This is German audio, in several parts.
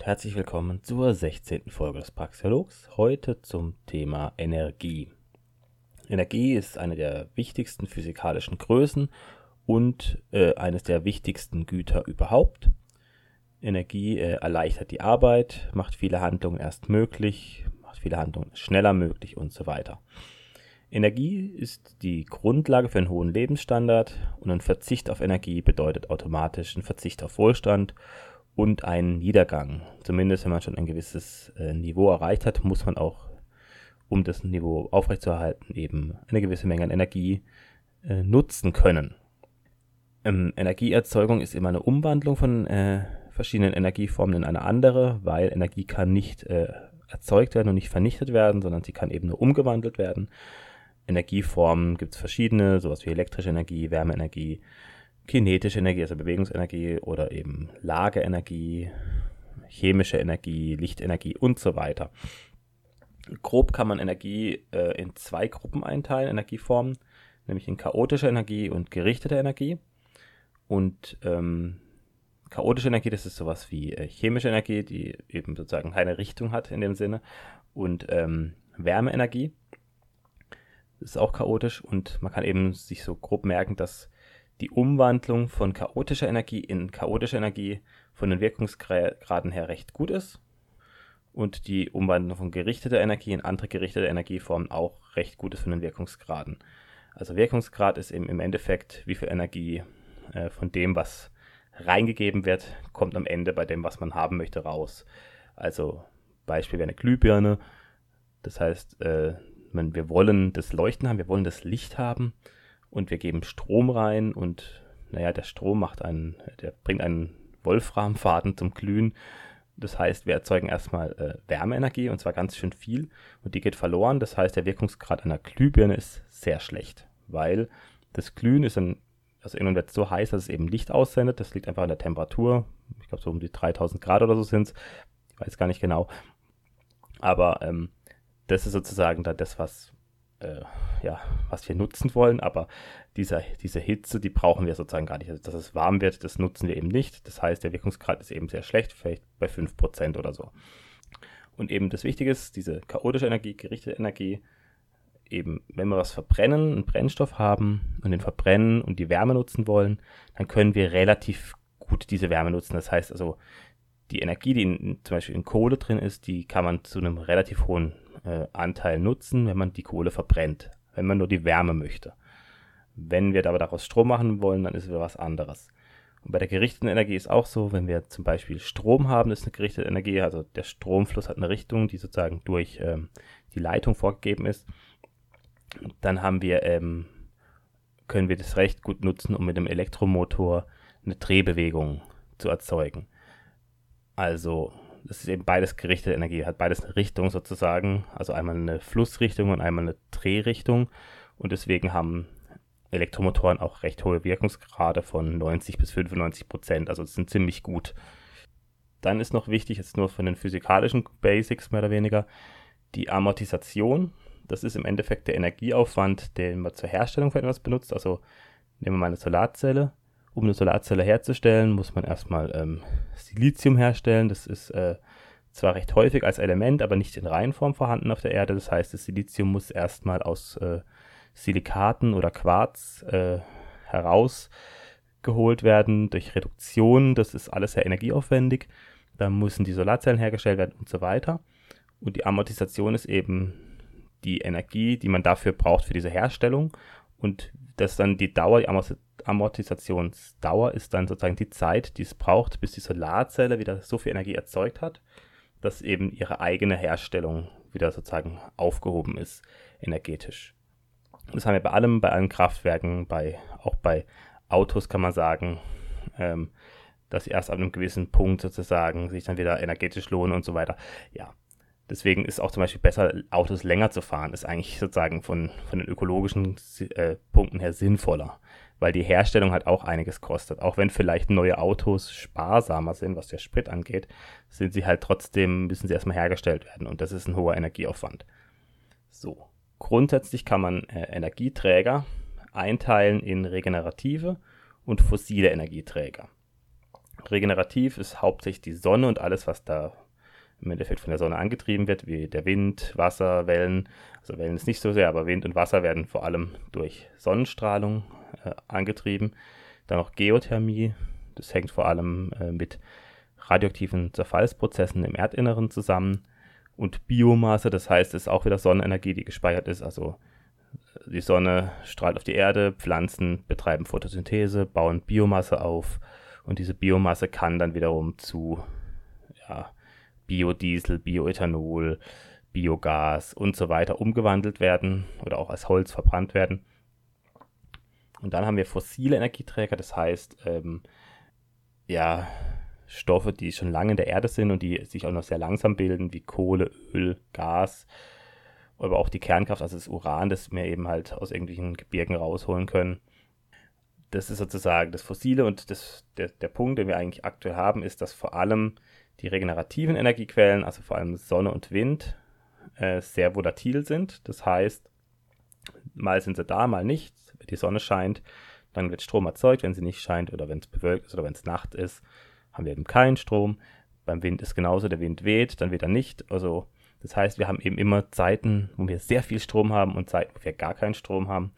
und herzlich willkommen zur 16. Folge des Praxiologs. Heute zum Thema Energie. Energie ist eine der wichtigsten physikalischen Größen und äh, eines der wichtigsten Güter überhaupt. Energie äh, erleichtert die Arbeit, macht viele Handlungen erst möglich, macht viele Handlungen schneller möglich und so weiter. Energie ist die Grundlage für einen hohen Lebensstandard und ein Verzicht auf Energie bedeutet automatisch einen Verzicht auf Wohlstand und einen Niedergang. Zumindest wenn man schon ein gewisses äh, Niveau erreicht hat, muss man auch, um das Niveau aufrechtzuerhalten, eben eine gewisse Menge an Energie äh, nutzen können. Ähm, Energieerzeugung ist immer eine Umwandlung von äh, verschiedenen Energieformen in eine andere, weil Energie kann nicht äh, erzeugt werden und nicht vernichtet werden, sondern sie kann eben nur umgewandelt werden. Energieformen gibt es verschiedene, sowas wie elektrische Energie, Wärmeenergie, kinetische Energie, also Bewegungsenergie oder eben Lageenergie, chemische Energie, Lichtenergie und so weiter. Grob kann man Energie äh, in zwei Gruppen einteilen, Energieformen, nämlich in chaotische Energie und gerichtete Energie. Und ähm, chaotische Energie, das ist sowas wie äh, chemische Energie, die eben sozusagen keine Richtung hat in dem Sinne. Und ähm, Wärmeenergie ist auch chaotisch und man kann eben sich so grob merken, dass die Umwandlung von chaotischer Energie in chaotische Energie von den Wirkungsgraden her recht gut ist und die Umwandlung von gerichteter Energie in andere gerichtete Energieformen auch recht gut ist von den Wirkungsgraden. Also Wirkungsgrad ist eben im Endeffekt, wie viel Energie äh, von dem, was reingegeben wird, kommt am Ende bei dem, was man haben möchte, raus. Also Beispiel wäre eine Glühbirne. Das heißt, äh, wir wollen das Leuchten haben, wir wollen das Licht haben und wir geben Strom rein und naja, der Strom macht einen, der bringt einen Wolframfaden zum Glühen. Das heißt, wir erzeugen erstmal äh, Wärmeenergie und zwar ganz schön viel und die geht verloren. Das heißt, der Wirkungsgrad einer Glühbirne ist sehr schlecht, weil das Glühen ist ein, also irgendwann wird es so heiß, dass es eben Licht aussendet. Das liegt einfach an der Temperatur. Ich glaube, so um die 3000 Grad oder so sind es. Ich weiß gar nicht genau. Aber ähm, das ist sozusagen dann das, was äh, ja, was wir nutzen wollen, aber dieser, diese Hitze, die brauchen wir sozusagen gar nicht. Also, dass es warm wird, das nutzen wir eben nicht. Das heißt, der Wirkungsgrad ist eben sehr schlecht, vielleicht bei 5% oder so. Und eben das Wichtige ist, diese chaotische Energie, gerichtete Energie, eben, wenn wir was verbrennen, einen Brennstoff haben und den verbrennen und die Wärme nutzen wollen, dann können wir relativ gut diese Wärme nutzen. Das heißt also, die Energie, die in, zum Beispiel in Kohle drin ist, die kann man zu einem relativ hohen Anteil nutzen, wenn man die Kohle verbrennt, wenn man nur die Wärme möchte. Wenn wir aber daraus Strom machen wollen, dann ist es was anderes. Und bei der gerichteten Energie ist auch so, wenn wir zum Beispiel Strom haben, ist eine gerichtete Energie, also der Stromfluss hat eine Richtung, die sozusagen durch ähm, die Leitung vorgegeben ist. Dann haben wir, ähm, können wir das recht gut nutzen, um mit dem Elektromotor eine Drehbewegung zu erzeugen. Also das ist eben beides gerichtete Energie, hat beides eine Richtung sozusagen, also einmal eine Flussrichtung und einmal eine Drehrichtung und deswegen haben Elektromotoren auch recht hohe Wirkungsgrade von 90 bis 95 Prozent, also sind ziemlich gut. Dann ist noch wichtig, jetzt nur von den physikalischen Basics mehr oder weniger, die Amortisation. Das ist im Endeffekt der Energieaufwand, den man zur Herstellung von etwas benutzt. Also nehmen wir mal eine Solarzelle um eine Solarzelle herzustellen, muss man erstmal ähm, Silizium herstellen. Das ist äh, zwar recht häufig als Element, aber nicht in Reihenform vorhanden auf der Erde. Das heißt, das Silizium muss erstmal aus äh, Silikaten oder Quarz äh, herausgeholt werden durch Reduktion. Das ist alles sehr energieaufwendig. Dann müssen die Solarzellen hergestellt werden und so weiter. Und die Amortisation ist eben die Energie, die man dafür braucht für diese Herstellung. Und das dann die Dauer, die Amortisationsdauer ist dann sozusagen die Zeit, die es braucht, bis die Solarzelle wieder so viel Energie erzeugt hat, dass eben ihre eigene Herstellung wieder sozusagen aufgehoben ist, energetisch. Das haben wir bei allem, bei allen Kraftwerken, bei, auch bei Autos kann man sagen, ähm, dass sie erst ab einem gewissen Punkt sozusagen sich dann wieder energetisch lohnen und so weiter. Ja, Deswegen ist auch zum Beispiel besser, Autos länger zu fahren, ist eigentlich sozusagen von, von den ökologischen äh, Punkten her sinnvoller, weil die Herstellung halt auch einiges kostet. Auch wenn vielleicht neue Autos sparsamer sind, was der Sprit angeht, sind sie halt trotzdem, müssen sie erstmal hergestellt werden und das ist ein hoher Energieaufwand. So, grundsätzlich kann man äh, Energieträger einteilen in regenerative und fossile Energieträger. Regenerativ ist hauptsächlich die Sonne und alles, was da im Endeffekt von der Sonne angetrieben wird, wie der Wind, Wasser, Wellen. Also Wellen ist nicht so sehr, aber Wind und Wasser werden vor allem durch Sonnenstrahlung äh, angetrieben. Dann noch Geothermie, das hängt vor allem äh, mit radioaktiven Zerfallsprozessen im Erdinneren zusammen. Und Biomasse, das heißt, es ist auch wieder Sonnenenergie, die gespeichert ist. Also äh, die Sonne strahlt auf die Erde, Pflanzen betreiben Photosynthese, bauen Biomasse auf und diese Biomasse kann dann wiederum zu ja, Biodiesel, Bioethanol, Biogas und so weiter umgewandelt werden oder auch als Holz verbrannt werden. Und dann haben wir fossile Energieträger, das heißt, ähm, ja, Stoffe, die schon lange in der Erde sind und die sich auch noch sehr langsam bilden, wie Kohle, Öl, Gas, aber auch die Kernkraft, also das Uran, das wir eben halt aus irgendwelchen Gebirgen rausholen können. Das ist sozusagen das Fossile und das, der, der Punkt, den wir eigentlich aktuell haben, ist, dass vor allem die regenerativen Energiequellen, also vor allem Sonne und Wind, äh, sehr volatil sind. Das heißt, mal sind sie da, mal nicht. Wenn die Sonne scheint, dann wird Strom erzeugt. Wenn sie nicht scheint oder wenn es bewölkt ist oder wenn es Nacht ist, haben wir eben keinen Strom. Beim Wind ist genauso, der Wind weht, dann wieder nicht. Also das heißt, wir haben eben immer Zeiten, wo wir sehr viel Strom haben und Zeiten, wo wir gar keinen Strom haben.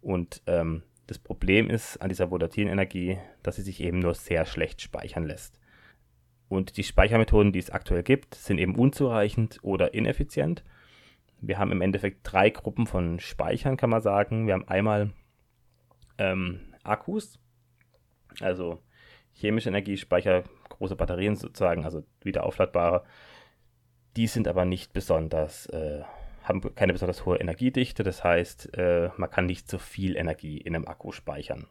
Und ähm, das Problem ist an dieser volatilen Energie, dass sie sich eben nur sehr schlecht speichern lässt. Und die Speichermethoden, die es aktuell gibt, sind eben unzureichend oder ineffizient. Wir haben im Endeffekt drei Gruppen von Speichern, kann man sagen. Wir haben einmal ähm, Akkus, also chemische Energiespeicher, große Batterien sozusagen, also wieder aufladbare. Die sind aber nicht besonders, äh, haben keine besonders hohe Energiedichte. Das heißt, äh, man kann nicht so viel Energie in einem Akku speichern.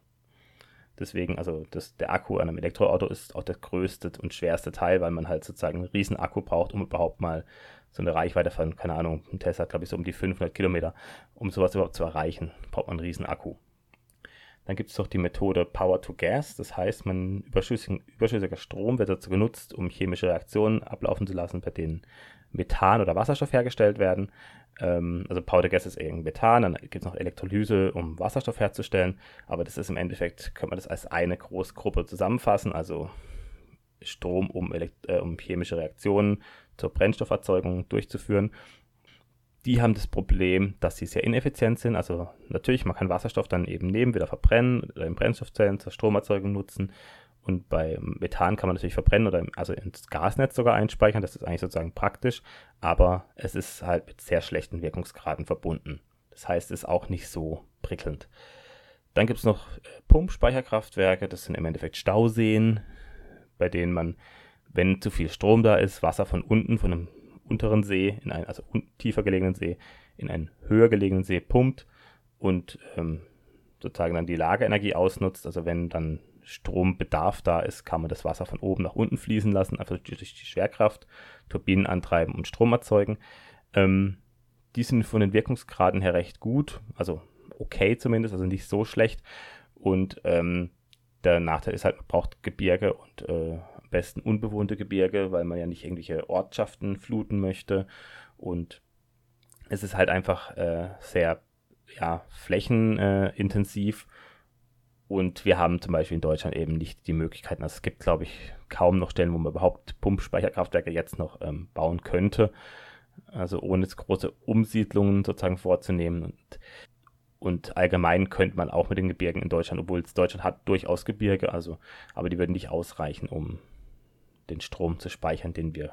Deswegen, also das, der Akku an einem Elektroauto ist auch der größte und schwerste Teil, weil man halt sozusagen einen riesen Akku braucht, um überhaupt mal so eine Reichweite von, keine Ahnung, ein Tesla glaube ich so um die 500 Kilometer, um sowas überhaupt zu erreichen, braucht man einen riesen Akku. Dann gibt es noch die Methode Power to Gas, das heißt, man überschüssiger Strom wird dazu genutzt, um chemische Reaktionen ablaufen zu lassen, bei denen Methan oder Wasserstoff hergestellt werden. Ähm, also Power to Gas ist eben Methan, dann gibt es noch Elektrolyse, um Wasserstoff herzustellen, aber das ist im Endeffekt, könnte man das als eine Großgruppe zusammenfassen, also Strom, um, äh, um chemische Reaktionen zur Brennstofferzeugung durchzuführen die haben das Problem, dass sie sehr ineffizient sind. Also natürlich, man kann Wasserstoff dann eben nehmen, wieder verbrennen oder in Brennstoffzellen zur Stromerzeugung nutzen. Und bei Methan kann man natürlich verbrennen oder also ins Gasnetz sogar einspeichern. Das ist eigentlich sozusagen praktisch, aber es ist halt mit sehr schlechten Wirkungsgraden verbunden. Das heißt, es ist auch nicht so prickelnd. Dann gibt es noch äh, Pumpspeicherkraftwerke, das sind im Endeffekt Stauseen, bei denen man, wenn zu viel Strom da ist, Wasser von unten, von einem unteren See, in einen, also tiefer gelegenen See, in einen höher gelegenen See pumpt und ähm, sozusagen dann die Lagerenergie ausnutzt. Also wenn dann Strombedarf da ist, kann man das Wasser von oben nach unten fließen lassen, einfach durch die Schwerkraft, Turbinen antreiben und Strom erzeugen. Ähm, die sind von den Wirkungsgraden her recht gut, also okay zumindest, also nicht so schlecht. Und ähm, der Nachteil ist halt, man braucht Gebirge und äh, besten unbewohnte Gebirge, weil man ja nicht irgendwelche Ortschaften fluten möchte. Und es ist halt einfach äh, sehr ja, flächenintensiv. Und wir haben zum Beispiel in Deutschland eben nicht die Möglichkeiten. Also es gibt, glaube ich, kaum noch Stellen, wo man überhaupt Pumpspeicherkraftwerke jetzt noch ähm, bauen könnte. Also ohne große Umsiedlungen sozusagen vorzunehmen. Und und allgemein könnte man auch mit den Gebirgen in Deutschland, obwohl es Deutschland hat durchaus Gebirge, also, aber die würden nicht ausreichen, um den Strom zu speichern, den wir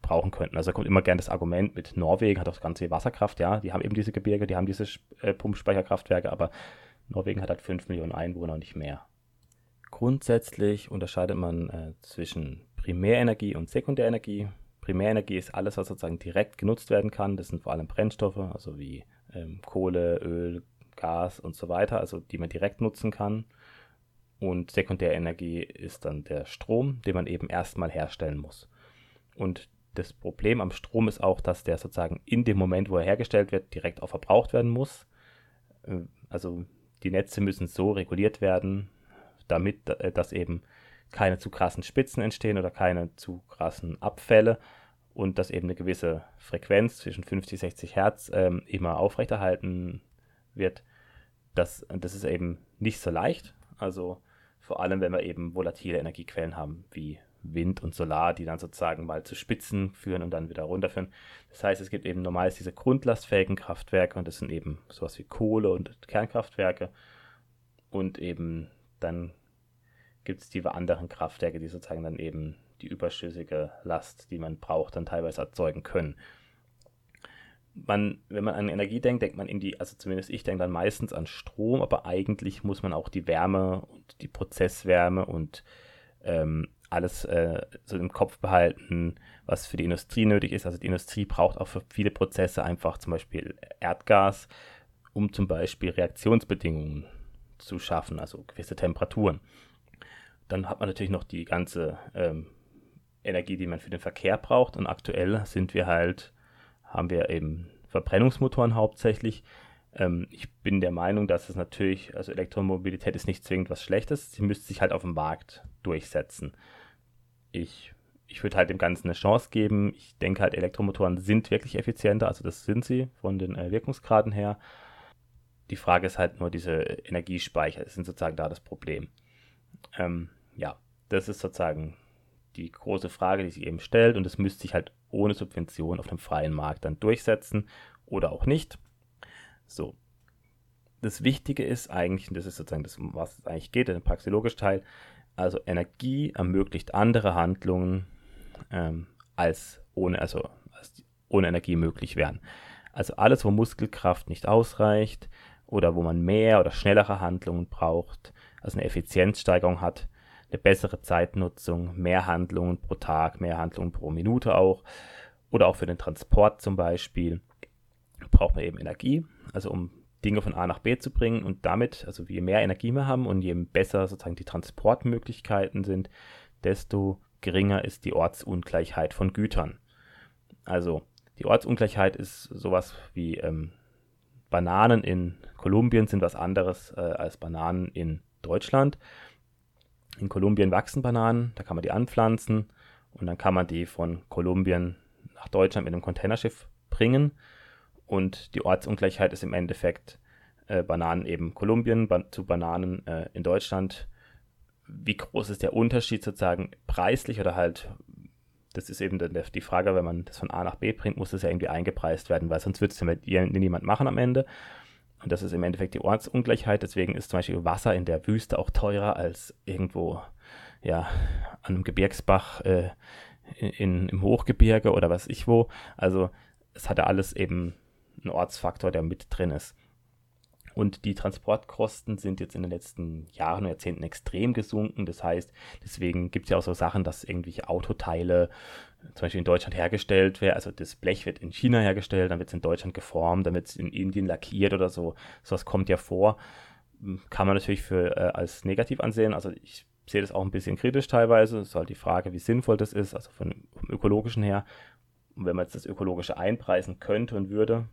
brauchen könnten. Also da kommt immer gern das Argument mit Norwegen, hat auch das ganze Wasserkraft, ja, die haben eben diese Gebirge, die haben diese äh, Pumpspeicherkraftwerke, aber Norwegen hat halt 5 Millionen Einwohner und nicht mehr. Grundsätzlich unterscheidet man äh, zwischen Primärenergie und Sekundärenergie. Primärenergie ist alles, was sozusagen direkt genutzt werden kann. Das sind vor allem Brennstoffe, also wie ähm, Kohle, Öl, Gas und so weiter, also die man direkt nutzen kann. Und Sekundärenergie ist dann der Strom, den man eben erstmal herstellen muss. Und das Problem am Strom ist auch, dass der sozusagen in dem Moment, wo er hergestellt wird, direkt auch verbraucht werden muss. Äh, also die Netze müssen so reguliert werden, damit äh, dass eben keine zu krassen Spitzen entstehen oder keine zu krassen Abfälle und dass eben eine gewisse Frequenz zwischen 50 und 60 Hertz ähm, immer aufrechterhalten wird. Das, das ist eben nicht so leicht. Also vor allem wenn wir eben volatile Energiequellen haben, wie Wind und Solar, die dann sozusagen mal zu Spitzen führen und dann wieder runterführen. Das heißt, es gibt eben normal diese grundlastfähigen Kraftwerke und das sind eben sowas wie Kohle und Kernkraftwerke und eben dann gibt es die anderen Kraftwerke, die sozusagen dann eben die überschüssige Last, die man braucht, dann teilweise erzeugen können. Man, wenn man an Energie denkt, denkt man in die, also zumindest ich denke dann meistens an Strom, aber eigentlich muss man auch die Wärme und die Prozesswärme und ähm, alles äh, so im Kopf behalten, was für die Industrie nötig ist. Also die Industrie braucht auch für viele Prozesse einfach zum Beispiel Erdgas, um zum Beispiel Reaktionsbedingungen zu schaffen, also gewisse Temperaturen. Dann hat man natürlich noch die ganze ähm, Energie, die man für den Verkehr braucht. Und aktuell sind wir halt, haben wir eben Verbrennungsmotoren hauptsächlich. Ähm, ich bin der Meinung, dass es natürlich, also Elektromobilität ist nicht zwingend was Schlechtes. Sie müsste sich halt auf dem Markt durchsetzen. Ich, ich würde halt dem Ganzen eine Chance geben. Ich denke halt, Elektromotoren sind wirklich effizienter, also das sind sie von den äh, Wirkungsgraden her. Die Frage ist halt nur diese Energiespeicher, das sind sozusagen da das Problem. Ähm, ja, das ist sozusagen die große Frage, die sich eben stellt und es müsste sich halt ohne Subvention auf dem freien Markt dann durchsetzen oder auch nicht. So. Das Wichtige ist eigentlich, und das ist sozusagen das, was es eigentlich geht, der praxeologische Teil, also Energie ermöglicht andere Handlungen ähm, als ohne, also als ohne Energie möglich wären. Also alles, wo Muskelkraft nicht ausreicht oder wo man mehr oder schnellere Handlungen braucht, also eine Effizienzsteigerung hat, eine bessere Zeitnutzung, mehr Handlungen pro Tag, mehr Handlungen pro Minute auch. Oder auch für den Transport zum Beispiel braucht man eben Energie, also um Dinge von A nach B zu bringen und damit, also je mehr Energie wir haben und je besser sozusagen die Transportmöglichkeiten sind, desto geringer ist die Ortsungleichheit von Gütern. Also die Ortsungleichheit ist sowas wie ähm, Bananen in Kolumbien sind was anderes äh, als Bananen in Deutschland. In Kolumbien wachsen Bananen, da kann man die anpflanzen und dann kann man die von Kolumbien nach Deutschland mit einem Containerschiff bringen. Und die Ortsungleichheit ist im Endeffekt äh, Bananen eben Kolumbien ba zu Bananen äh, in Deutschland. Wie groß ist der Unterschied sozusagen preislich oder halt, das ist eben die Frage, wenn man das von A nach B bringt, muss das ja irgendwie eingepreist werden, weil sonst wird es ja niemand machen am Ende. Und das ist im Endeffekt die Ortsungleichheit. Deswegen ist zum Beispiel Wasser in der Wüste auch teurer als irgendwo ja, an einem Gebirgsbach äh, in, im Hochgebirge oder was ich wo. Also es hatte alles eben einen Ortsfaktor, der mit drin ist. Und die Transportkosten sind jetzt in den letzten Jahren und Jahrzehnten extrem gesunken. Das heißt, deswegen gibt es ja auch so Sachen, dass irgendwelche Autoteile zum Beispiel in Deutschland hergestellt werden. Also das Blech wird in China hergestellt, dann wird es in Deutschland geformt, dann wird es in Indien lackiert oder so. Sowas kommt ja vor. Kann man natürlich für, äh, als negativ ansehen. Also ich sehe das auch ein bisschen kritisch teilweise. Es ist halt die Frage, wie sinnvoll das ist, also von, vom ökologischen her. Und wenn man jetzt das ökologische einpreisen könnte und würde,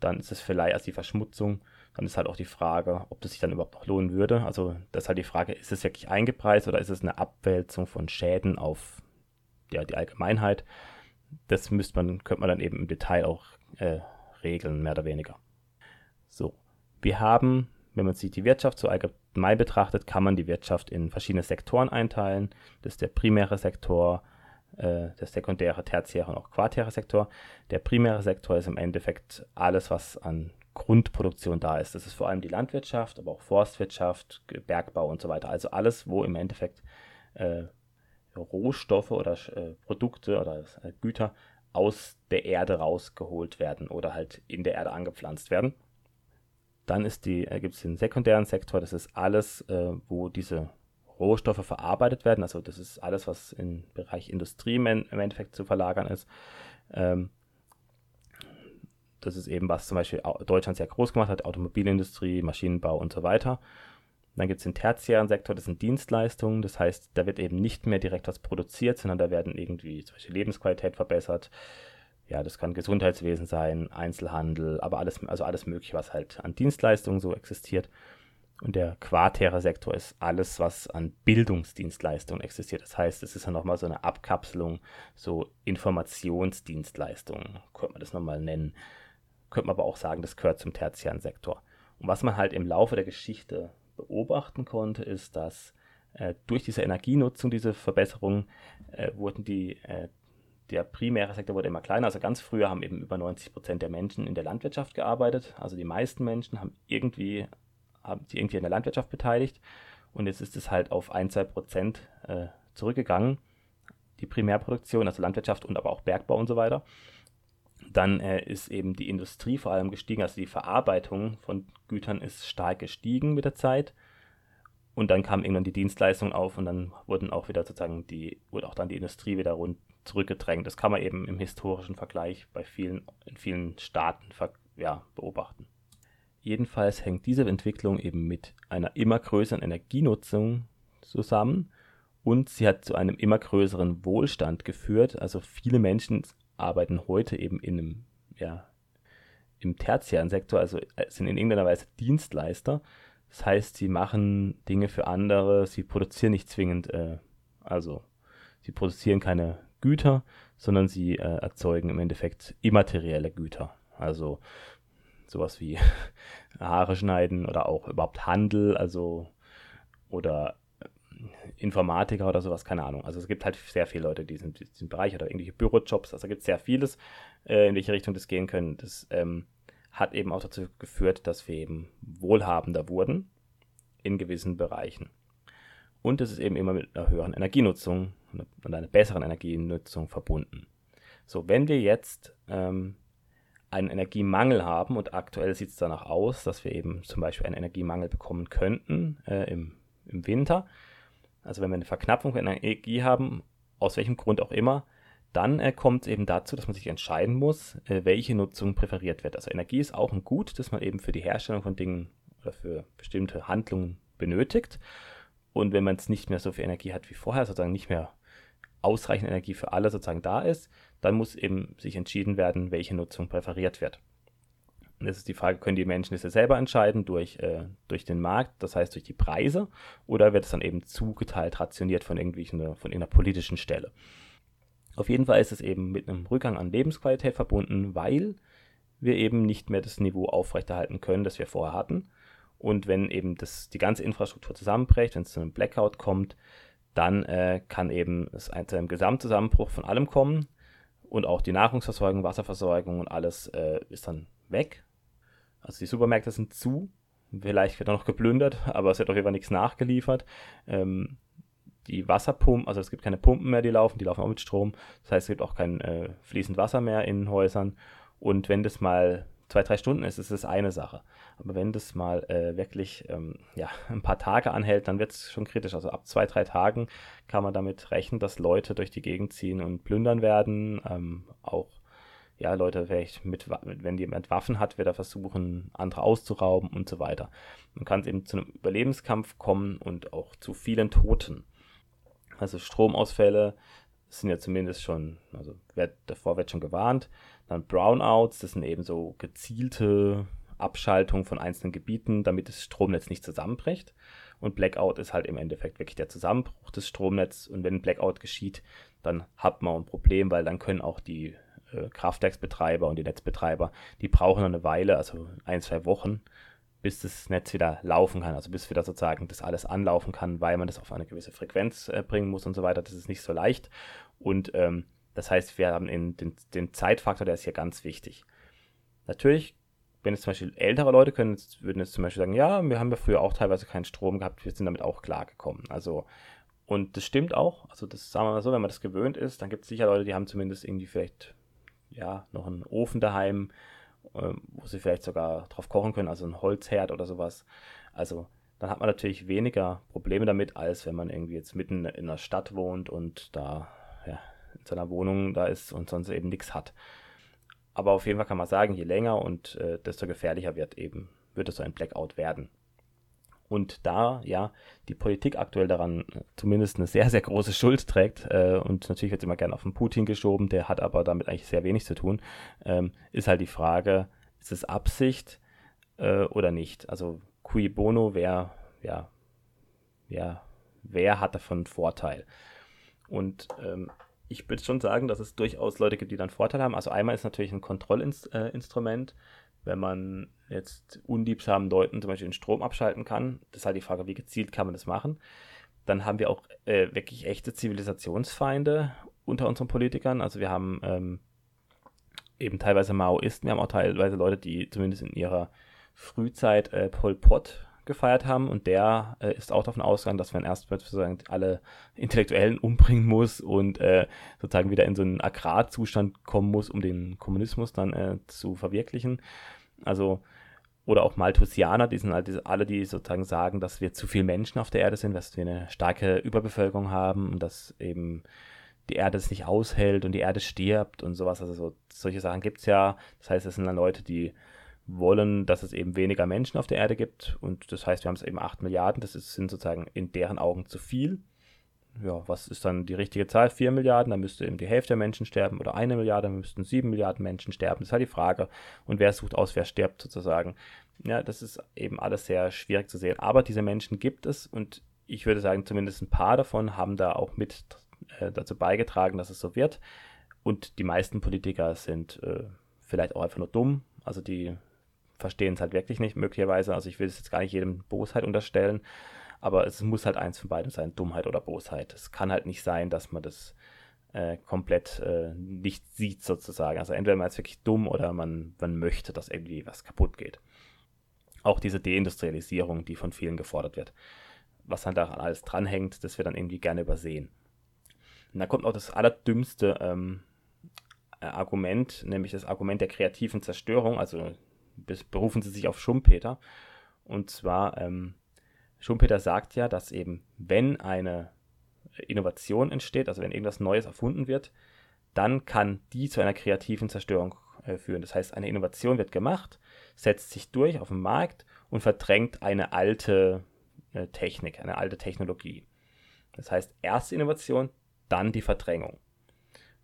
dann ist es vielleicht als die Verschmutzung dann ist halt auch die Frage, ob das sich dann überhaupt noch lohnen würde. Also das ist halt die Frage, ist es wirklich eingepreist oder ist es eine Abwälzung von Schäden auf ja, die Allgemeinheit? Das müsste man, könnte man dann eben im Detail auch äh, regeln, mehr oder weniger. So, wir haben, wenn man sich die Wirtschaft so allgemein betrachtet, kann man die Wirtschaft in verschiedene Sektoren einteilen. Das ist der primäre Sektor, äh, der sekundäre, tertiäre und auch quartäre Sektor. Der primäre Sektor ist im Endeffekt alles, was an Grundproduktion da ist. Das ist vor allem die Landwirtschaft, aber auch Forstwirtschaft, Bergbau und so weiter. Also alles, wo im Endeffekt äh, Rohstoffe oder äh, Produkte oder äh, Güter aus der Erde rausgeholt werden oder halt in der Erde angepflanzt werden. Dann äh, gibt es den sekundären Sektor, das ist alles, äh, wo diese Rohstoffe verarbeitet werden. Also das ist alles, was im Bereich Industrie im Endeffekt zu verlagern ist. Ähm, das ist eben, was zum Beispiel Deutschland sehr groß gemacht hat, Automobilindustrie, Maschinenbau und so weiter. Dann gibt es den tertiären Sektor, das sind Dienstleistungen. Das heißt, da wird eben nicht mehr direkt was produziert, sondern da werden irgendwie zum Beispiel Lebensqualität verbessert. Ja, das kann Gesundheitswesen sein, Einzelhandel, aber alles, also alles Mögliche, was halt an Dienstleistungen so existiert. Und der quartäre Sektor ist alles, was an Bildungsdienstleistungen existiert. Das heißt, es ist ja nochmal so eine Abkapselung, so Informationsdienstleistungen, könnte man das nochmal nennen könnte man aber auch sagen, das gehört zum tertiären Sektor. Und was man halt im Laufe der Geschichte beobachten konnte, ist, dass äh, durch diese Energienutzung, diese Verbesserung, äh, wurden die, äh, der primäre Sektor wurde immer kleiner. Also ganz früher haben eben über 90 Prozent der Menschen in der Landwirtschaft gearbeitet. Also die meisten Menschen haben irgendwie, haben sich irgendwie in der Landwirtschaft beteiligt. Und jetzt ist es halt auf 1, 2 Prozent äh, zurückgegangen. Die Primärproduktion, also Landwirtschaft und aber auch Bergbau und so weiter. Dann äh, ist eben die Industrie vor allem gestiegen, also die Verarbeitung von Gütern ist stark gestiegen mit der Zeit. Und dann kam irgendwann die Dienstleistung auf und dann wurden auch wieder sozusagen die, wurde auch dann die Industrie wieder rund zurückgedrängt. Das kann man eben im historischen Vergleich bei vielen, in vielen Staaten ja, beobachten. Jedenfalls hängt diese Entwicklung eben mit einer immer größeren Energienutzung zusammen und sie hat zu einem immer größeren Wohlstand geführt. Also viele Menschen arbeiten heute eben in einem, ja, im tertiären Sektor, also äh, sind in irgendeiner Weise Dienstleister das heißt, sie machen Dinge für andere, sie produzieren nicht zwingend, äh, also sie produzieren keine Güter, sondern sie äh, erzeugen im Endeffekt immaterielle Güter. Also sowas wie Haare schneiden oder auch überhaupt Handel, also oder äh, Informatiker oder sowas, keine Ahnung. Also es gibt halt sehr viele Leute, die sind in diesem Bereich oder irgendwelche Bürojobs, also gibt es sehr vieles, äh, in welche Richtung das gehen können. Das ähm, hat eben auch dazu geführt, dass wir eben wohlhabender wurden in gewissen Bereichen. Und es ist eben immer mit einer höheren Energienutzung und einer besseren Energienutzung verbunden. So, wenn wir jetzt ähm, einen Energiemangel haben und aktuell sieht es danach aus, dass wir eben zum Beispiel einen Energiemangel bekommen könnten äh, im, im Winter, also wenn wir eine Verknappung von Energie haben, aus welchem Grund auch immer, dann äh, kommt es eben dazu, dass man sich entscheiden muss, äh, welche Nutzung präferiert wird. Also Energie ist auch ein Gut, das man eben für die Herstellung von Dingen oder für bestimmte Handlungen benötigt. Und wenn man es nicht mehr so viel Energie hat wie vorher, sozusagen nicht mehr ausreichend Energie für alle sozusagen da ist, dann muss eben sich entschieden werden, welche Nutzung präferiert wird. Und jetzt ist die Frage, können die Menschen das ja selber entscheiden durch, äh, durch den Markt, das heißt durch die Preise, oder wird es dann eben zugeteilt, rationiert von, irgendwelchen, von irgendeiner politischen Stelle? Auf jeden Fall ist es eben mit einem Rückgang an Lebensqualität verbunden, weil wir eben nicht mehr das Niveau aufrechterhalten können, das wir vorher hatten. Und wenn eben das, die ganze Infrastruktur zusammenbricht, wenn es zu einem Blackout kommt, dann äh, kann eben es zu einem Gesamtzusammenbruch von allem kommen. Und auch die Nahrungsversorgung, Wasserversorgung und alles äh, ist dann weg. Also die Supermärkte sind zu. Vielleicht wird noch geplündert, aber es wird auf jeden Fall nichts nachgeliefert. Ähm, die Wasserpumpen, also es gibt keine Pumpen mehr, die laufen, die laufen auch mit Strom. Das heißt, es gibt auch kein äh, fließend Wasser mehr in Häusern. Und wenn das mal zwei, drei Stunden ist, ist es eine Sache. Aber wenn das mal äh, wirklich ähm, ja, ein paar Tage anhält, dann wird es schon kritisch. Also ab zwei, drei Tagen kann man damit rechnen, dass Leute durch die Gegend ziehen und plündern werden. Ähm, auch ja, Leute vielleicht mit, wenn jemand Waffen hat, wird er versuchen, andere auszurauben und so weiter. Man kann es eben zu einem Überlebenskampf kommen und auch zu vielen Toten. Also Stromausfälle sind ja zumindest schon, also wird, davor wird schon gewarnt. Dann Brownouts, das sind eben so gezielte Abschaltungen von einzelnen Gebieten, damit das Stromnetz nicht zusammenbricht. Und Blackout ist halt im Endeffekt wirklich der Zusammenbruch des Stromnetzes. Und wenn ein Blackout geschieht, dann hat man ein Problem, weil dann können auch die äh, Kraftwerksbetreiber und die Netzbetreiber, die brauchen eine Weile, also ein, zwei Wochen, bis das Netz wieder laufen kann, also bis wieder sozusagen das alles anlaufen kann, weil man das auf eine gewisse Frequenz äh, bringen muss und so weiter. Das ist nicht so leicht. Und ähm, das heißt, wir haben in den, den Zeitfaktor, der ist hier ganz wichtig. Natürlich, wenn es zum Beispiel ältere Leute können, würden jetzt zum Beispiel sagen, ja, wir haben ja früher auch teilweise keinen Strom gehabt, wir sind damit auch klargekommen. Also, und das stimmt auch. Also, das sagen wir mal so, wenn man das gewöhnt ist, dann gibt es sicher Leute, die haben zumindest irgendwie vielleicht ja noch einen Ofen daheim ähm, wo sie vielleicht sogar drauf kochen können, also ein Holzherd oder sowas. Also dann hat man natürlich weniger Probleme damit, als wenn man irgendwie jetzt mitten in der Stadt wohnt und da ja, in seiner Wohnung da ist und sonst eben nichts hat. Aber auf jeden Fall kann man sagen, je länger und äh, desto gefährlicher wird eben, wird es so ein Blackout werden. Und da ja die Politik aktuell daran äh, zumindest eine sehr, sehr große Schuld trägt, äh, und natürlich wird es immer gerne auf den Putin geschoben, der hat aber damit eigentlich sehr wenig zu tun, ähm, ist halt die Frage, ist es Absicht äh, oder nicht? Also cui bono, wer, ja, ja, wer hat davon einen Vorteil? Und ähm, ich würde schon sagen, dass es durchaus Leute gibt, die dann Vorteil haben. Also einmal ist natürlich ein Kontrollinstrument, wenn man jetzt unliebsamen Leuten zum Beispiel den Strom abschalten kann. Das ist halt die Frage, wie gezielt kann man das machen. dann haben wir auch äh, wirklich echte Zivilisationsfeinde unter unseren Politikern. Also wir haben ähm, eben teilweise Maoisten, wir haben auch teilweise Leute, die zumindest in ihrer Frühzeit äh, Pol Pot gefeiert haben und der äh, ist auch davon ausgegangen, dass man erstmal sozusagen alle Intellektuellen umbringen muss und äh, sozusagen wieder in so einen Agrarzustand kommen muss, um den Kommunismus dann äh, zu verwirklichen. Also oder auch Malthusianer, die sind halt alle, die sozusagen sagen, dass wir zu viele Menschen auf der Erde sind, dass wir eine starke Überbevölkerung haben und dass eben die Erde es nicht aushält und die Erde stirbt und sowas. Also so, solche Sachen gibt es ja. Das heißt, es sind dann Leute, die wollen, dass es eben weniger Menschen auf der Erde gibt. Und das heißt, wir haben es eben 8 Milliarden. Das ist, sind sozusagen in deren Augen zu viel. Ja, was ist dann die richtige Zahl? 4 Milliarden, dann müsste eben die Hälfte der Menschen sterben. Oder eine Milliarde, dann müssten 7 Milliarden Menschen sterben. Das ist halt die Frage. Und wer sucht aus, wer stirbt sozusagen. Ja, das ist eben alles sehr schwierig zu sehen. Aber diese Menschen gibt es und ich würde sagen, zumindest ein paar davon haben da auch mit äh, dazu beigetragen, dass es so wird. Und die meisten Politiker sind äh, vielleicht auch einfach nur dumm. Also die verstehen es halt wirklich nicht, möglicherweise. Also ich will es jetzt gar nicht jedem Bosheit unterstellen, aber es muss halt eins von beiden sein, Dummheit oder Bosheit. Es kann halt nicht sein, dass man das äh, komplett äh, nicht sieht sozusagen. Also entweder man ist wirklich dumm oder man, man möchte, dass irgendwie was kaputt geht. Auch diese Deindustrialisierung, die von vielen gefordert wird. Was dann daran alles dranhängt, das wird dann irgendwie gerne übersehen. Und da kommt auch das allerdümmste ähm, äh, Argument, nämlich das Argument der kreativen Zerstörung. Also berufen sie sich auf Schumpeter. Und zwar, ähm, Schumpeter sagt ja, dass eben, wenn eine Innovation entsteht, also wenn irgendwas Neues erfunden wird, dann kann die zu einer kreativen Zerstörung äh, führen. Das heißt, eine Innovation wird gemacht, setzt sich durch auf dem Markt und verdrängt eine alte äh, Technik, eine alte Technologie. Das heißt, erste Innovation, dann die Verdrängung.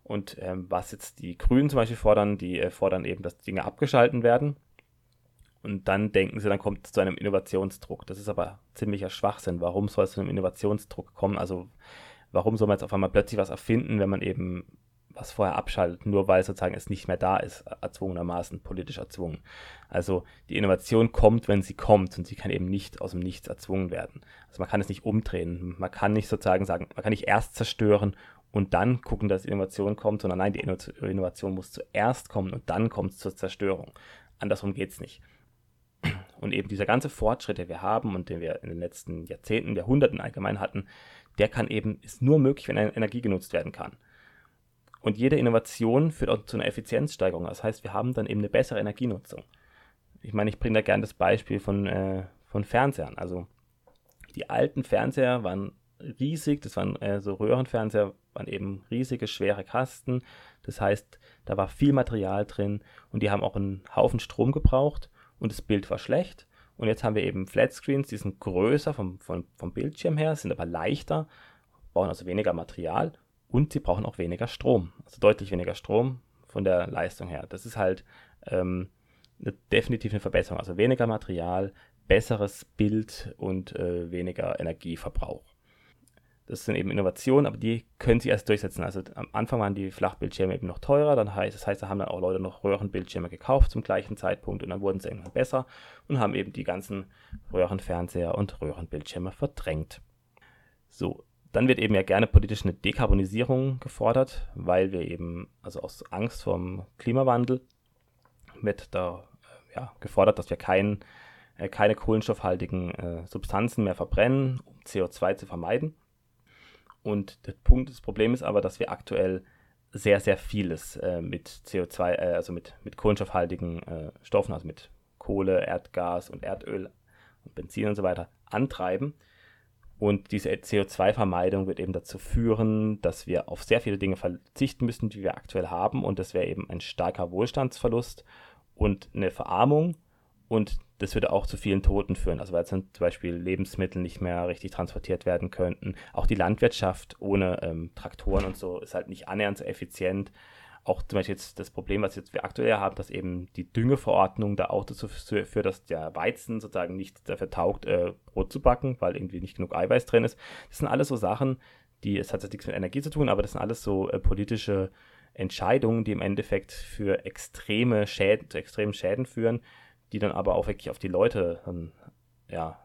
Und ähm, was jetzt die Grünen zum Beispiel fordern, die äh, fordern eben, dass Dinge abgeschalten werden. Und dann denken sie, dann kommt es zu einem Innovationsdruck. Das ist aber ziemlicher Schwachsinn. Warum soll es zu einem Innovationsdruck kommen? Also warum soll man jetzt auf einmal plötzlich was erfinden, wenn man eben was vorher abschaltet, nur weil sozusagen es nicht mehr da ist, erzwungenermaßen, politisch erzwungen. Also die Innovation kommt, wenn sie kommt und sie kann eben nicht aus dem Nichts erzwungen werden. Also man kann es nicht umdrehen. Man kann nicht sozusagen sagen, man kann nicht erst zerstören und dann gucken, dass Innovation kommt, sondern nein, die Innovation muss zuerst kommen und dann kommt es zur Zerstörung. Andersrum geht es nicht. Und eben dieser ganze Fortschritt, den wir haben und den wir in den letzten Jahrzehnten, Jahrhunderten allgemein hatten, der kann eben, ist nur möglich, wenn Energie genutzt werden kann. Und jede Innovation führt auch zu einer Effizienzsteigerung. Das heißt, wir haben dann eben eine bessere Energienutzung. Ich meine, ich bringe da gerne das Beispiel von, äh, von Fernsehern. Also die alten Fernseher waren riesig, das waren äh, so Röhrenfernseher, waren eben riesige, schwere Kasten. Das heißt, da war viel Material drin und die haben auch einen Haufen Strom gebraucht und das Bild war schlecht. Und jetzt haben wir eben Flatscreens, die sind größer vom, vom, vom Bildschirm her, sind aber leichter, brauchen also weniger Material und sie brauchen auch weniger Strom. Also deutlich weniger Strom von der Leistung her. Das ist halt ähm, eine, definitiv eine Verbesserung. Also weniger Material, besseres Bild und äh, weniger Energieverbrauch. Das sind eben Innovationen, aber die können sie erst durchsetzen. Also am Anfang waren die Flachbildschirme eben noch teurer, dann heißt, das heißt, da haben dann auch Leute noch Röhrenbildschirme gekauft zum gleichen Zeitpunkt und dann wurden sie irgendwann besser und haben eben die ganzen Röhrenfernseher und Röhrenbildschirme verdrängt. So, dann wird eben ja gerne politisch eine Dekarbonisierung gefordert, weil wir eben, also aus Angst vor Klimawandel, wird da äh, ja, gefordert, dass wir kein, äh, keine kohlenstoffhaltigen äh, Substanzen mehr verbrennen, um CO2 zu vermeiden. Und der Punkt, das Problem ist aber, dass wir aktuell sehr, sehr vieles äh, mit CO2, äh, also mit, mit kohlenstoffhaltigen äh, Stoffen, also mit Kohle, Erdgas und Erdöl und Benzin und so weiter antreiben. Und diese CO2-Vermeidung wird eben dazu führen, dass wir auf sehr viele Dinge verzichten müssen, die wir aktuell haben. Und das wäre eben ein starker Wohlstandsverlust und eine Verarmung. Und das würde auch zu vielen Toten führen. Also weil zum Beispiel Lebensmittel nicht mehr richtig transportiert werden könnten. Auch die Landwirtschaft ohne ähm, Traktoren und so ist halt nicht annähernd so effizient. Auch zum Beispiel jetzt das Problem, was jetzt wir aktuell haben, dass eben die Düngeverordnung da auch dazu führt, dass der Weizen sozusagen nicht dafür taugt, äh, Brot zu backen, weil irgendwie nicht genug Eiweiß drin ist. Das sind alles so Sachen, die, es hat jetzt nichts mit Energie zu tun, aber das sind alles so äh, politische Entscheidungen, die im Endeffekt für extreme Schäden, zu extremen Schäden führen, die dann aber auch wirklich auf die Leute dann, ja,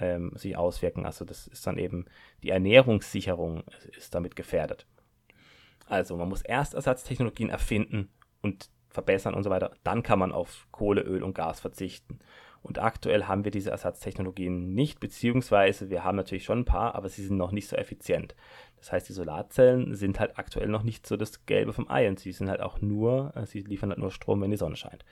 ähm, sich auswirken. Also das ist dann eben die Ernährungssicherung ist damit gefährdet. Also man muss erst Ersatztechnologien erfinden und verbessern und so weiter. Dann kann man auf Kohle, Öl und Gas verzichten. Und aktuell haben wir diese Ersatztechnologien nicht, beziehungsweise wir haben natürlich schon ein paar, aber sie sind noch nicht so effizient. Das heißt, die Solarzellen sind halt aktuell noch nicht so das Gelbe vom Ei und sie sind halt auch nur, äh, sie liefern halt nur Strom, wenn die Sonne scheint.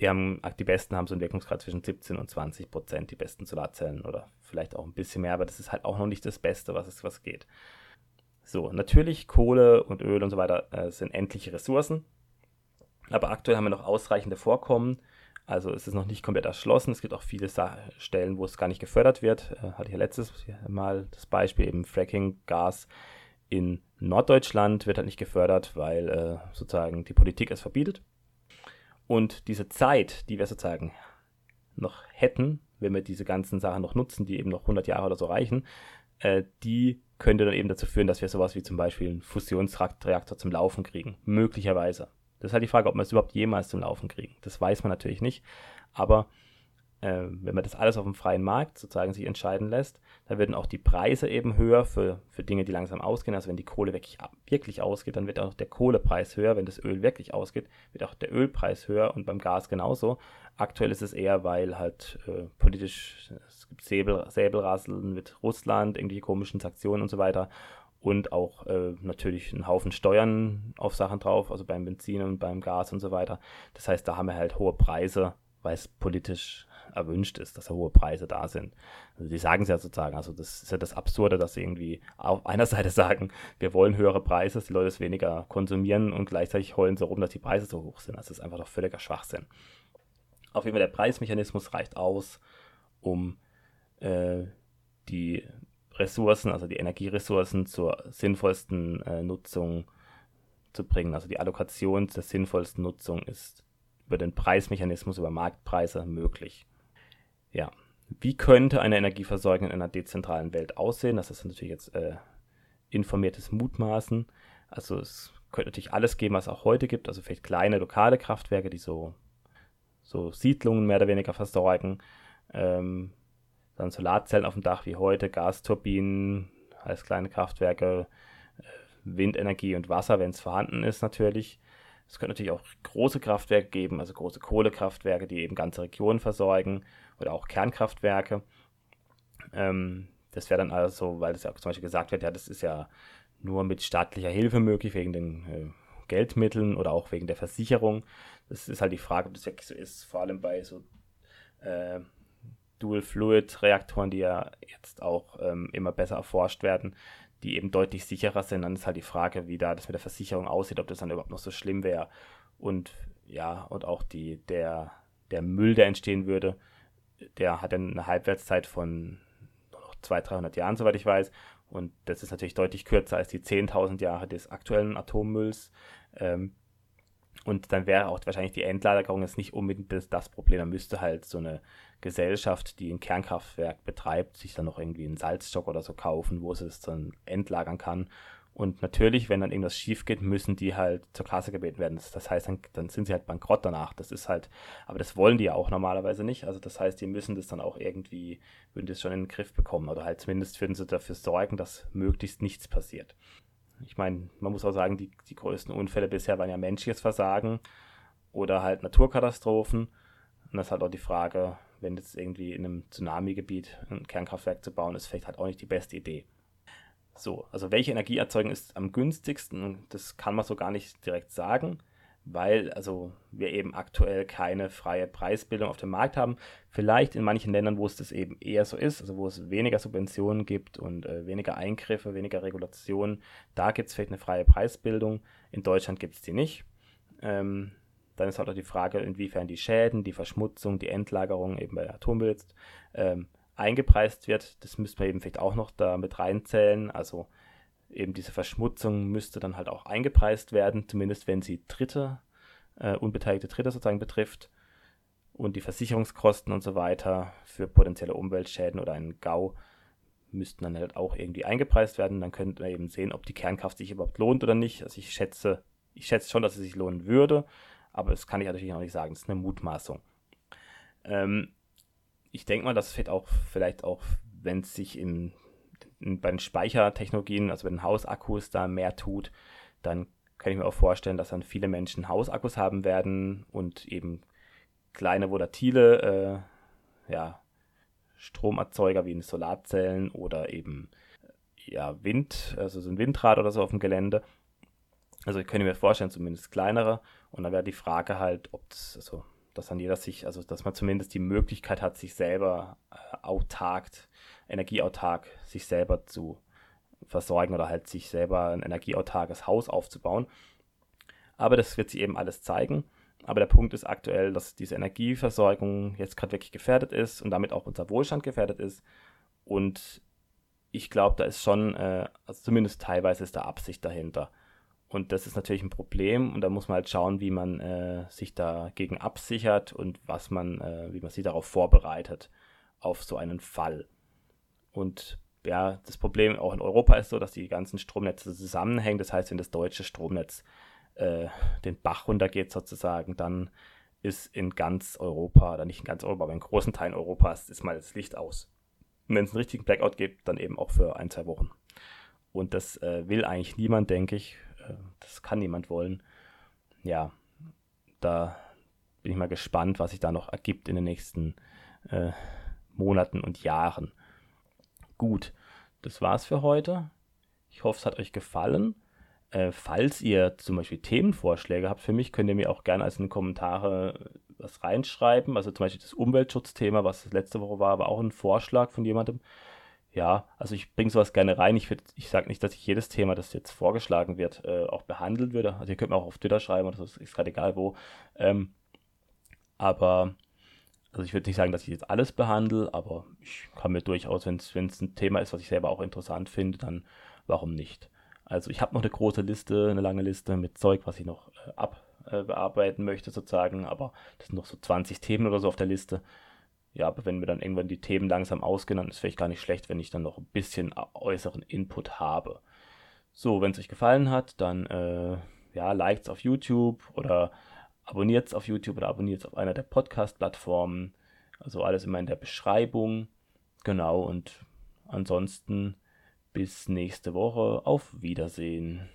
Die, haben, die besten haben so einen Wirkungsgrad zwischen 17 und 20 Prozent, die besten Solarzellen oder vielleicht auch ein bisschen mehr, aber das ist halt auch noch nicht das Beste, was es was geht. So, natürlich Kohle und Öl und so weiter äh, sind endliche Ressourcen, aber aktuell haben wir noch ausreichende Vorkommen. Also es ist noch nicht komplett erschlossen. Es gibt auch viele Stellen, wo es gar nicht gefördert wird. Äh, hatte ich ja letztes Mal das Beispiel eben Fracking-Gas in Norddeutschland wird halt nicht gefördert, weil äh, sozusagen die Politik es verbietet. Und diese Zeit, die wir sozusagen noch hätten, wenn wir diese ganzen Sachen noch nutzen, die eben noch 100 Jahre oder so reichen, äh, die könnte dann eben dazu führen, dass wir sowas wie zum Beispiel einen Fusionsreaktor zum Laufen kriegen. Möglicherweise. Das ist halt die Frage, ob wir es überhaupt jemals zum Laufen kriegen. Das weiß man natürlich nicht. Aber äh, wenn man das alles auf dem freien Markt sozusagen sich entscheiden lässt, dann werden auch die Preise eben höher für, für Dinge, die langsam ausgehen. Also wenn die Kohle wirklich, wirklich ausgeht, dann wird auch der Kohlepreis höher. Wenn das Öl wirklich ausgeht, wird auch der Ölpreis höher und beim Gas genauso. Aktuell ist es eher, weil halt äh, politisch, es gibt Säbel, Säbelrasseln mit Russland, irgendwelche komischen Sanktionen und so weiter und auch äh, natürlich einen Haufen Steuern auf Sachen drauf, also beim Benzin und beim Gas und so weiter. Das heißt, da haben wir halt hohe Preise, weil es politisch erwünscht ist, dass da hohe Preise da sind. Also die sagen es ja sozusagen, also das ist ja das Absurde, dass sie irgendwie auf einer Seite sagen, wir wollen höhere Preise, dass die Leute es weniger konsumieren und gleichzeitig heulen sie rum, dass die Preise so hoch sind. Das ist einfach doch völliger Schwachsinn. Auf jeden Fall, der Preismechanismus reicht aus, um äh, die Ressourcen, also die Energieressourcen zur sinnvollsten äh, Nutzung zu bringen. Also die Allokation der sinnvollsten Nutzung ist über den Preismechanismus, über Marktpreise möglich. Ja, wie könnte eine Energieversorgung in einer dezentralen Welt aussehen? Das ist natürlich jetzt äh, informiertes Mutmaßen. Also es könnte natürlich alles geben, was es auch heute gibt. Also vielleicht kleine lokale Kraftwerke, die so, so Siedlungen mehr oder weniger versorgen. Ähm, dann Solarzellen auf dem Dach wie heute, Gasturbinen als kleine Kraftwerke, äh, Windenergie und Wasser, wenn es vorhanden ist natürlich. Es könnte natürlich auch große Kraftwerke geben, also große Kohlekraftwerke, die eben ganze Regionen versorgen oder auch Kernkraftwerke. Ähm, das wäre dann also, weil das ja auch zum Beispiel gesagt wird, ja, das ist ja nur mit staatlicher Hilfe möglich, wegen den äh, Geldmitteln oder auch wegen der Versicherung. Das ist halt die Frage, ob das wirklich so ist, vor allem bei so äh, Dual-Fluid-Reaktoren, die ja jetzt auch ähm, immer besser erforscht werden, die eben deutlich sicherer sind. Dann ist halt die Frage, wie da das mit der Versicherung aussieht, ob das dann überhaupt noch so schlimm wäre. Und ja, und auch die, der, der Müll, der entstehen würde, der hat eine Halbwertszeit von noch 200, 300 Jahren, soweit ich weiß. Und das ist natürlich deutlich kürzer als die 10.000 Jahre des aktuellen Atommülls. Ähm, und dann wäre auch wahrscheinlich die Endlagerung jetzt nicht unbedingt das Problem. Da müsste halt so eine Gesellschaft, die ein Kernkraftwerk betreibt, sich dann noch irgendwie einen Salzstock oder so kaufen, wo sie es dann entlagern kann. Und natürlich, wenn dann irgendwas schief geht, müssen die halt zur Kasse gebeten werden. Das, das heißt, dann, dann, sind sie halt bankrott danach. Das ist halt, aber das wollen die ja auch normalerweise nicht. Also das heißt, die müssen das dann auch irgendwie, würden das schon in den Griff bekommen. Oder halt zumindest würden sie dafür sorgen, dass möglichst nichts passiert. Ich meine, man muss auch sagen, die, die größten Unfälle bisher waren ja menschliches Versagen oder halt Naturkatastrophen. Und das ist halt auch die Frage, wenn jetzt irgendwie in einem Tsunami-Gebiet ein Kernkraftwerk zu bauen, ist vielleicht halt auch nicht die beste Idee. So, also welche Energieerzeugung ist am günstigsten? Das kann man so gar nicht direkt sagen weil also wir eben aktuell keine freie Preisbildung auf dem Markt haben. Vielleicht in manchen Ländern, wo es das eben eher so ist, also wo es weniger Subventionen gibt und äh, weniger Eingriffe, weniger Regulationen, da gibt es vielleicht eine freie Preisbildung. In Deutschland gibt es die nicht. Ähm, dann ist halt auch die Frage, inwiefern die Schäden, die Verschmutzung, die Endlagerung eben bei Atommüll jetzt ähm, eingepreist wird. Das müsste man eben vielleicht auch noch da mit reinzählen. Also eben diese Verschmutzung müsste dann halt auch eingepreist werden, zumindest wenn sie Dritte, äh, unbeteiligte Dritte sozusagen betrifft. Und die Versicherungskosten und so weiter für potenzielle Umweltschäden oder einen GAU müssten dann halt auch irgendwie eingepreist werden. Dann könnte man eben sehen, ob die Kernkraft sich überhaupt lohnt oder nicht. Also ich schätze, ich schätze schon, dass es sich lohnen würde, aber das kann ich natürlich noch nicht sagen. Das ist eine Mutmaßung. Ähm, ich denke mal, das wird auch vielleicht auch, wenn es sich in, in, bei den Speichertechnologien, also bei den Hausakkus da mehr tut, dann kann ich mir auch vorstellen, dass dann viele Menschen Hausakkus haben werden und eben kleine volatile äh, ja, Stromerzeuger wie Solarzellen oder eben ja, Wind, also so ein Windrad oder so auf dem Gelände. Also ich könnte mir vorstellen, zumindest kleinere. Und dann wäre die Frage halt, ob das, also, dass dann jeder sich, also dass man zumindest die Möglichkeit hat, sich selber äh, autark, energieautark, sich selber zu versorgen oder halt sich selber ein energieautarkes Haus aufzubauen. Aber das wird sich eben alles zeigen. Aber der Punkt ist aktuell, dass diese Energieversorgung jetzt gerade wirklich gefährdet ist und damit auch unser Wohlstand gefährdet ist. Und ich glaube, da ist schon, äh, also zumindest teilweise ist da Absicht dahinter. Und das ist natürlich ein Problem und da muss man halt schauen, wie man äh, sich dagegen absichert und was man, äh, wie man sich darauf vorbereitet, auf so einen Fall. Und ja, das Problem auch in Europa ist so, dass die ganzen Stromnetze zusammenhängen. Das heißt, wenn das deutsche Stromnetz äh, den Bach runtergeht sozusagen, dann ist in ganz Europa, oder nicht in ganz Europa, aber in großen Teilen Europas ist mal das Licht aus. Und wenn es einen richtigen Blackout gibt, dann eben auch für ein, zwei Wochen. Und das äh, will eigentlich niemand, denke ich. Äh, das kann niemand wollen. Ja, da bin ich mal gespannt, was sich da noch ergibt in den nächsten äh, Monaten und Jahren. Gut, das war's für heute. Ich hoffe, es hat euch gefallen. Äh, falls ihr zum Beispiel Themenvorschläge habt für mich, könnt ihr mir auch gerne als in die Kommentare was reinschreiben. Also zum Beispiel das Umweltschutzthema, was letzte Woche war, war auch ein Vorschlag von jemandem. Ja, also ich bringe sowas gerne rein. Ich, ich sage nicht, dass ich jedes Thema, das jetzt vorgeschlagen wird, äh, auch behandeln würde. Also ihr könnt mir auch auf Twitter schreiben, das ist gerade egal wo. Ähm, aber, also ich würde nicht sagen, dass ich jetzt alles behandle, aber ich kann mir durchaus, wenn es ein Thema ist, was ich selber auch interessant finde, dann warum nicht? Also ich habe noch eine große Liste, eine lange Liste mit Zeug, was ich noch äh, abbearbeiten äh, möchte sozusagen, aber das sind noch so 20 Themen oder so auf der Liste. Ja, aber wenn mir dann irgendwann die Themen langsam ausgehen, dann ist es vielleicht gar nicht schlecht, wenn ich dann noch ein bisschen äußeren Input habe. So, wenn es euch gefallen hat, dann äh, ja, liked auf YouTube oder abonniert es auf YouTube oder abonniert es auf einer der Podcast-Plattformen. Also alles immer in der Beschreibung. Genau, und ansonsten bis nächste Woche. Auf Wiedersehen.